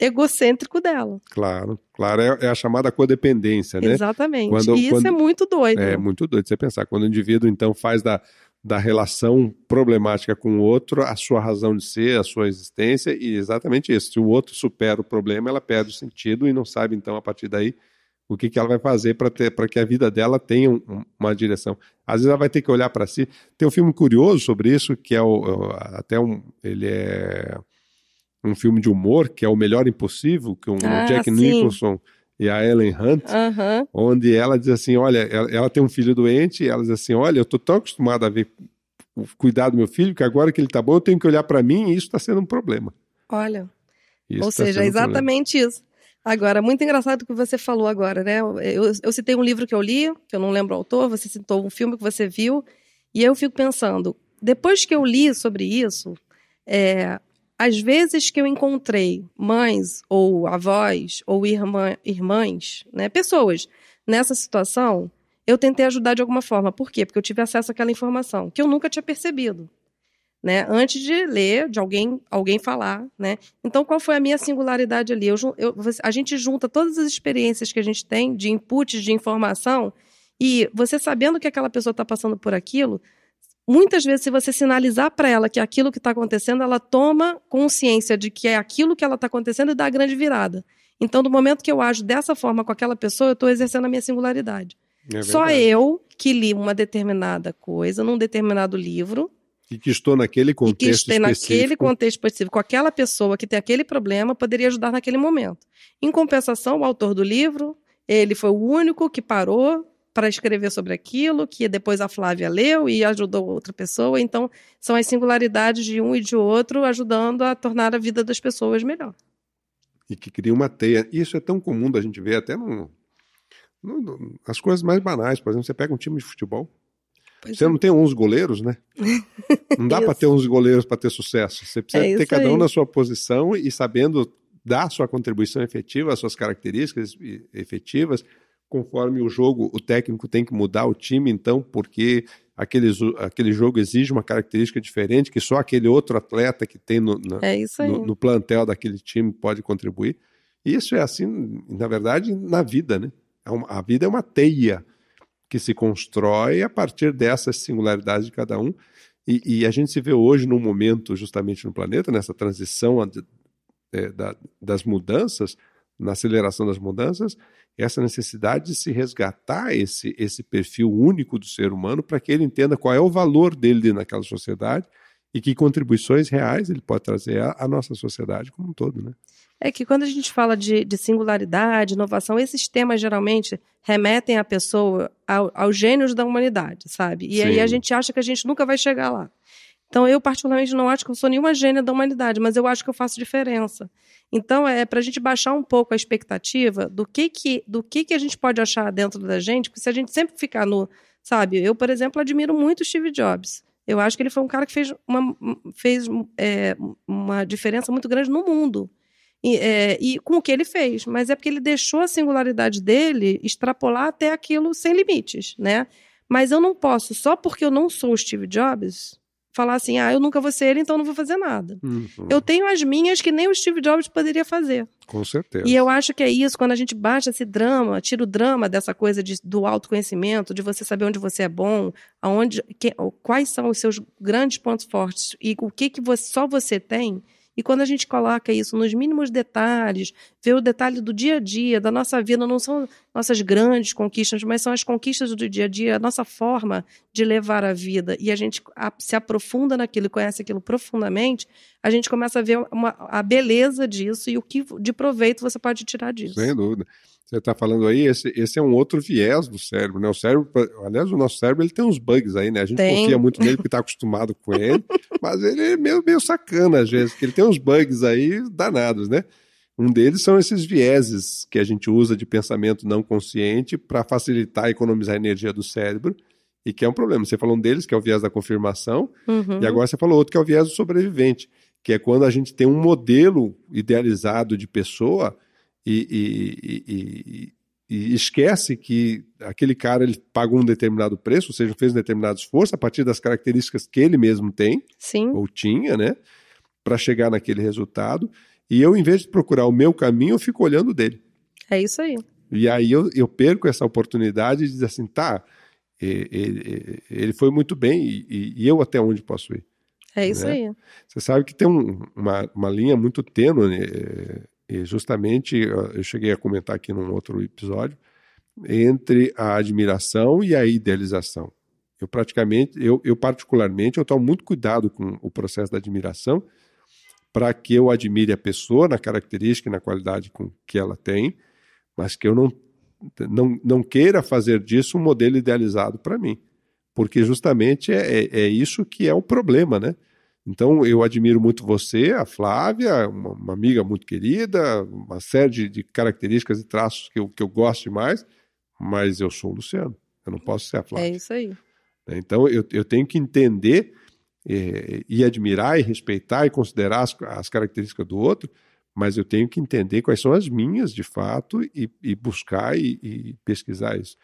egocêntrico dela. Claro, claro, é, é a chamada codependência, né? Exatamente. Quando, e isso quando, é muito doido. É muito doido você pensar. Quando o indivíduo, então, faz da, da relação problemática com o outro a sua razão de ser, a sua existência, e exatamente isso. Se o outro supera o problema, ela perde o sentido e não sabe, então, a partir daí, o que, que ela vai fazer para que a vida dela tenha um, uma direção. Às vezes ela vai ter que olhar para si. Tem um filme curioso sobre isso, que é o, até um. Ele é um filme de humor que é o Melhor Impossível, com ah, o Jack sim. Nicholson e a Ellen Hunt, uhum. onde ela diz assim, olha, ela, ela, tem um filho doente e ela diz assim, olha, eu tô tão acostumada a ver cuidar do meu filho que agora que ele tá bom eu tenho que olhar para mim e isso está sendo um problema. Olha, isso ou tá seja, é exatamente um isso. Agora, muito engraçado o que você falou agora, né? Eu, eu citei um livro que eu li, que eu não lembro o autor, você citou um filme que você viu, e eu fico pensando, depois que eu li sobre isso, é, às vezes que eu encontrei mães ou avós ou irmã, irmãs, né, pessoas nessa situação, eu tentei ajudar de alguma forma. Por quê? Porque eu tive acesso àquela informação que eu nunca tinha percebido. né? Antes de ler, de alguém, alguém falar, né? Então, qual foi a minha singularidade ali? Eu, eu, a gente junta todas as experiências que a gente tem de inputs de informação e você sabendo que aquela pessoa está passando por aquilo, muitas vezes, se você sinalizar para ela que aquilo que está acontecendo, ela toma consciência de que é aquilo que ela está acontecendo e dá a grande virada. Então, no momento que eu ajo dessa forma com aquela pessoa, eu estou exercendo a minha singularidade. É Só eu que li uma determinada coisa num determinado livro e que estou naquele contexto e que estou naquele contexto específico, aquela pessoa que tem aquele problema poderia ajudar naquele momento. Em compensação, o autor do livro, ele foi o único que parou para escrever sobre aquilo, que depois a Flávia leu e ajudou outra pessoa. Então, são as singularidades de um e de outro ajudando a tornar a vida das pessoas melhor. E que cria uma teia. Isso é tão comum da gente ver até no, no, as coisas mais banais. Por exemplo, você pega um time de futebol, Pois você é. não tem 11 goleiros, né? (laughs) Não dá para ter 11 goleiros para ter sucesso. Você precisa é ter cada um aí. na sua posição e sabendo dar sua contribuição efetiva, as suas características efetivas, conforme o jogo, o técnico tem que mudar o time, então, porque aquele, aquele jogo exige uma característica diferente que só aquele outro atleta que tem no, na, é no, no plantel daquele time pode contribuir. E isso é assim, na verdade, na vida, né? É a vida é uma teia que se constrói a partir dessas singularidades de cada um. E, e a gente se vê hoje num momento, justamente no planeta, nessa transição é, da, das mudanças, na aceleração das mudanças, essa necessidade de se resgatar esse, esse perfil único do ser humano para que ele entenda qual é o valor dele naquela sociedade e que contribuições reais ele pode trazer à, à nossa sociedade como um todo. Né? é que quando a gente fala de, de singularidade, inovação, esses temas geralmente remetem a pessoa ao, aos gênios da humanidade, sabe? E Sim. aí a gente acha que a gente nunca vai chegar lá. Então, eu, particularmente, não acho que eu sou nenhuma gênia da humanidade, mas eu acho que eu faço diferença. Então, é para a gente baixar um pouco a expectativa do que, que, do que, que a gente pode achar dentro da gente, porque se a gente sempre ficar no. Sabe, eu, por exemplo, admiro muito Steve Jobs. Eu acho que ele foi um cara que fez uma, fez, é, uma diferença muito grande no mundo. E, é, e, com o que ele fez, mas é porque ele deixou a singularidade dele extrapolar até aquilo sem limites, né? Mas eu não posso, só porque eu não sou o Steve Jobs, falar assim, ah, eu nunca vou ser ele, então não vou fazer nada. Uhum. Eu tenho as minhas que nem o Steve Jobs poderia fazer. Com certeza. E eu acho que é isso, quando a gente baixa esse drama, tira o drama dessa coisa de, do autoconhecimento, de você saber onde você é bom, aonde, que, quais são os seus grandes pontos fortes e o que, que você, só você tem, e quando a gente coloca isso nos mínimos detalhes, vê o detalhe do dia a dia, da nossa vida, não são nossas grandes conquistas, mas são as conquistas do dia a dia, a nossa forma de levar a vida, e a gente se aprofunda naquilo conhece aquilo profundamente, a gente começa a ver uma, a beleza disso e o que de proveito você pode tirar disso. Sem dúvida você está falando aí, esse, esse é um outro viés do cérebro, né? O cérebro, aliás, o nosso cérebro ele tem uns bugs aí, né? A gente tem. confia muito nele porque está acostumado com ele, (laughs) mas ele é meio, meio sacana às vezes, porque ele tem uns bugs aí danados, né? Um deles são esses vieses que a gente usa de pensamento não consciente para facilitar e economizar a energia do cérebro, e que é um problema. Você falou um deles, que é o viés da confirmação, uhum. e agora você falou outro, que é o viés do sobrevivente, que é quando a gente tem um modelo idealizado de pessoa e, e, e, esquece que aquele cara ele pagou um determinado preço, ou seja, fez um determinado esforço a partir das características que ele mesmo tem, Sim. ou tinha, né, para chegar naquele resultado. E eu, em vez de procurar o meu caminho, eu fico olhando dele. É isso aí. E aí eu, eu perco essa oportunidade de dizer assim, tá, ele, ele foi muito bem e, e, eu até onde posso ir. É isso né? aí. Você sabe que tem um, uma, uma linha muito tênue né, e justamente, eu cheguei a comentar aqui num outro episódio, entre a admiração e a idealização. Eu praticamente, eu, eu particularmente, eu tomo muito cuidado com o processo da admiração para que eu admire a pessoa na característica e na qualidade com que ela tem, mas que eu não, não, não queira fazer disso um modelo idealizado para mim. Porque justamente é, é, é isso que é o problema, né? Então, eu admiro muito você, a Flávia, uma, uma amiga muito querida, uma série de, de, características e traços que eu, que eu gosto demais, mas eu sou o Luciano, eu não posso ser a Flávia. É isso aí. Né, então, eu, eu tenho que entender eh, e admirar e respeitar e considerar as, as características do outro, mas eu tenho que entender quais são as minhas de fato e, e buscar e, e, pesquisar isso.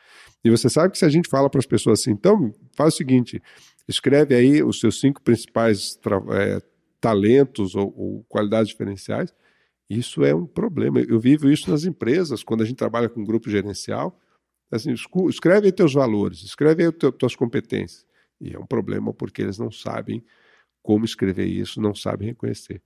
E você sabe que se a gente fala para as pessoas assim, então faz o seguinte, escreve aí os seus cinco principais é, talentos ou, ou, qualidades diferenciais. Isso é um problema. Eu vivo isso nas empresas, quando a gente trabalha com grupo gerencial. Assim, escreve aí teus valores, escreve aí teu, tuas competências. E é um problema porque eles não sabem como escrever isso, não sabem reconhecer.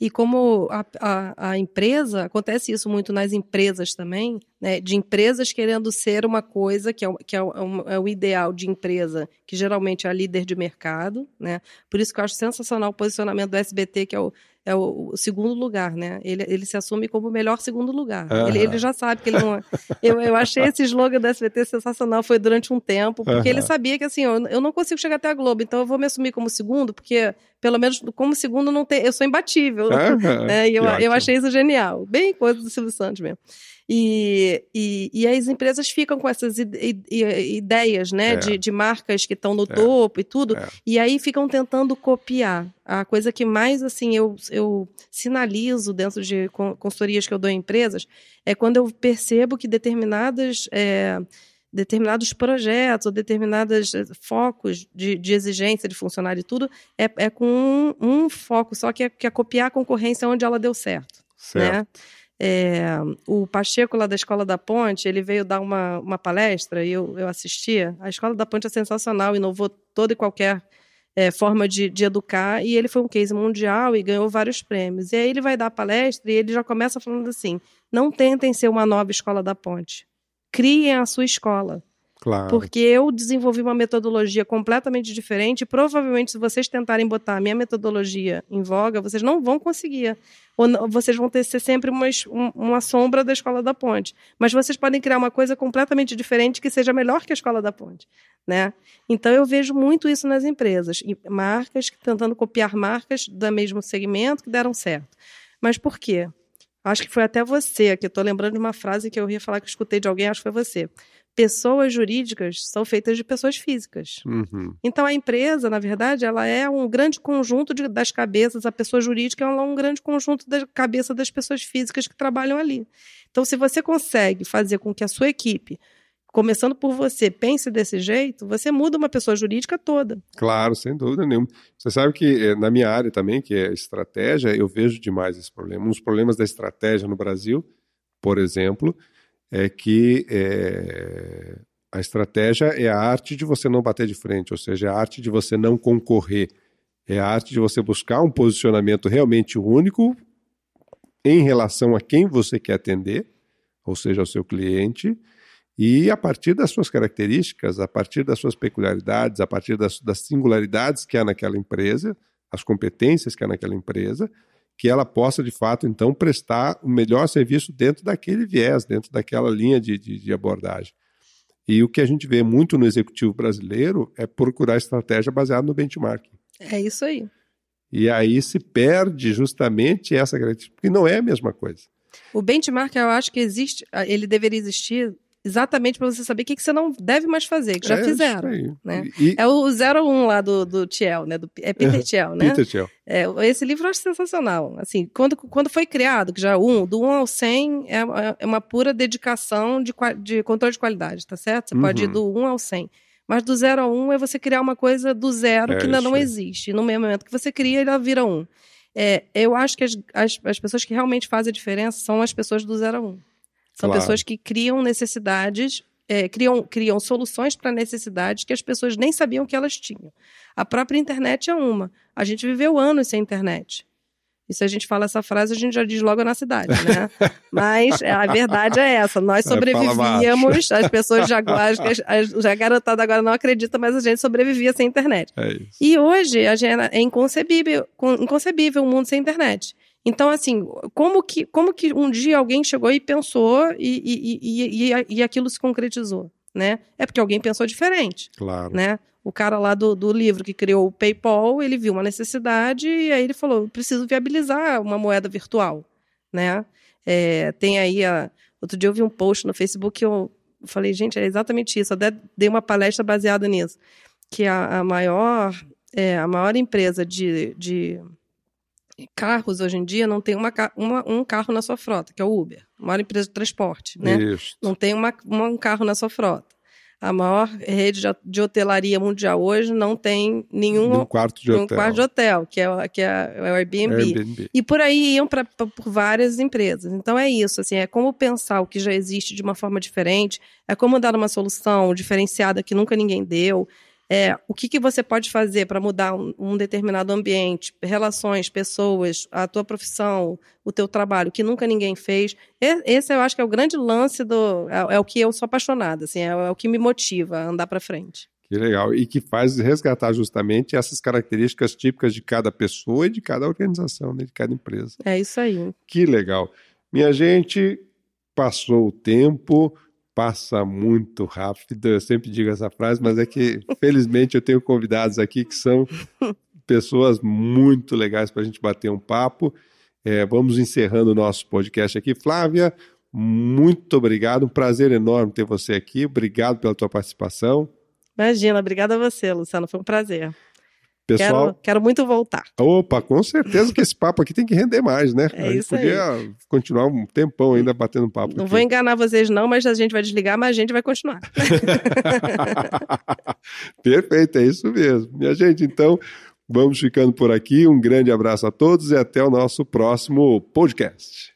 E como a, a, a, empresa, acontece isso muito nas empresas também, né, de empresas querendo ser uma coisa que, é, que é, o, é o ideal de empresa, que geralmente é a líder de mercado. Né? Por isso que eu acho sensacional o posicionamento do SBT, que é o, é o, o, segundo lugar, né? Ele, ele se assume como o melhor segundo lugar. Uhum. Ele, ele, já sabe que ele não. É. eu, eu achei esse slogan do SBT sensacional, foi durante um tempo, porque uhum. ele sabia que assim, eu, eu não consigo chegar até a Globo, então eu vou me assumir como segundo, porque pelo menos como segundo não tem, eu sou imbatível. Uhum. Né? (laughs) E eu, eu achei isso genial. Bem coisa do Silvio Santos mesmo. E, e, e, as empresas ficam com essas ideias né, é. de, de, marcas que estão no é. topo e tudo, é. e aí ficam tentando copiar. A coisa que mais assim eu, eu sinalizo dentro de consultorias que eu dou em empresas é quando eu percebo que determinadas. É, determinados projetos ou determinados eh, focos de, de, exigência de funcionário e tudo é, é com um, um foco só que é, que é copiar a concorrência onde ela deu certo. Né? certo. Né? É, o Pacheco, lá da Escola da Ponte, ele veio dar uma, uma palestra e eu, eu assistia. A Escola da Ponte é sensacional, inovou toda e qualquer é, forma de, de educar, e ele foi um case mundial e ganhou vários prêmios. E aí ele vai dar a palestra e ele já começa falando assim: não tentem ser uma nova Escola da Ponte, criem a sua escola. Claro. Porque eu desenvolvi uma metodologia completamente diferente. E provavelmente, se vocês tentarem botar a minha metodologia em voga, vocês não vão conseguir. Ou vocês vão ter ser sempre uma, uma sombra da escola da ponte. Mas vocês podem criar uma coisa completamente diferente que seja melhor que a escola da ponte. Né? Então, eu vejo muito isso nas empresas. Marcas tentando copiar marcas do mesmo segmento que deram certo. Mas por quê? Acho que foi até você, aqui estou lembrando de uma frase que eu ia falar que eu escutei de alguém, acho que foi você pessoas jurídicas são feitas de pessoas físicas. Uhum. Então a empresa, na verdade, ela é um grande conjunto de, das cabeças. A pessoa jurídica é um grande conjunto da cabeça das pessoas físicas que trabalham ali. Então, se você consegue fazer com que a sua equipe começando por você, pense desse jeito, você muda uma pessoa jurídica toda. Claro, sem dúvida nenhuma. Você sabe que eh, na minha área também, que é estratégia, eu vejo demais esse problema. Um dos problemas da estratégia no Brasil, por exemplo, é que é, a estratégia é a arte de você não bater de frente, ou seja, é a arte de você não concorrer, é a arte de você buscar um posicionamento realmente único em relação a quem você quer atender, ou seja, ao seu cliente, e a partir das suas características, a partir das suas peculiaridades, a partir das, das singularidades que há naquela empresa, as competências que há naquela empresa, que ela possa, de fato, então, prestar o melhor serviço dentro daquele viés, dentro daquela linha de, de, de abordagem. E o que a gente vê muito no executivo brasileiro é procurar estratégia baseada no benchmarking. É isso aí. E aí se perde justamente essa característica, porque não é a mesma coisa. O benchmark, eu acho que existe, ele deveria existir exatamente para você saber o que, que você não deve mais fazer, que já é, fizeram. Né? E... É o 01 lá do, do Thiel, né? Do, é Peter Thiel, né? Peter Thiel. É, esse livro eu acho sensacional. Assim, quando, quando foi criado, que já um, do 1 ao 100 é, é uma pura dedicação de, de controle de qualidade, tá certo? Você uhum. pode ir uhum. do 1 ao 100. Mas do 0 a 1 é você criar uma coisa do zero é, que ainda não existe. E no mesmo momento que você cria, ela vira 1. É, eu acho que as, as, as pessoas que realmente fazem a diferença são as pessoas do 0 a 1. São claro. pessoas que criam necessidades, é, criam, criam soluções para necessidades que as pessoas nem sabiam que elas tinham. A própria internet é uma. A gente viveu anos sem internet. E se a gente fala essa frase, a gente já diz logo na cidade, né? (laughs) Mas a verdade é essa. Nós sobrevivíamos, as pessoas já, já a garotada agora não acredita, mas a gente sobrevivia sem internet. É. E hoje a gente, é inconcebível, inconcebível um mundo sem internet. Então, assim, como que, como que um dia alguém chegou e pensou e, e, e, e, e aquilo se concretizou? Né? É porque alguém pensou diferente. Claro. Né? O cara lá do, do livro que criou o PayPal, ele viu uma necessidade e aí ele falou: preciso viabilizar uma moeda virtual. Né? É, tem aí a. Outro dia eu vi um post no Facebook que eu falei, gente, é exatamente isso. Eu até dei uma palestra baseada nisso. Que a, a maior, é, a maior empresa de, de carros hoje em dia não tem uma, uma, um carro na sua frota, que é o Uber, uma empresa de transporte, né? Isso. Não tem uma, uma, um carro na sua frota. A maior rede de hotelaria mundial hoje não tem nenhum, um quarto de nenhum hotel. quarto de hotel, que é, que é o Airbnb. Airbnb. E por aí iam pra- por várias empresas. Então é isso, assim, é como pensar o que já existe de uma forma diferente, é como dar uma solução diferenciada que nunca ninguém deu. É, o que, que você pode fazer para mudar um, um determinado ambiente, relações, pessoas, a tua profissão, o teu trabalho, que nunca ninguém fez. Esse eu acho que é o grande lance do. É, é o que eu sou apaixonada, assim, é, é o que me motiva a andar para frente. Que legal. E que faz resgatar justamente essas características típicas de cada pessoa e de cada organização, né, de cada empresa. É isso aí. Que legal. Minha gente, passou o tempo, passa muito rápido. Eu sempre digo essa frase, mas é que, felizmente, eu tenho convidados aqui que são pessoas muito legais para a gente bater um papo. É, vamos encerrando o nosso podcast aqui. Flávia, muito obrigado. Um prazer enorme ter você aqui. Obrigado pela tua participação. Imagina, obrigada a você, Luciano, foi um prazer. Pessoal, Quero, quero muito voltar. Opa, com certeza que esse papo aqui tem que render mais, né? É a gente isso aí. podia continuar um tempão ainda batendo papo. Não aqui. vou enganar vocês, não, mas a gente vai desligar, mas a gente vai continuar. (laughs) Perfeito, é isso mesmo. Minha gente, então, vamos ficando por aqui. Um grande abraço a todos e até o nosso próximo podcast.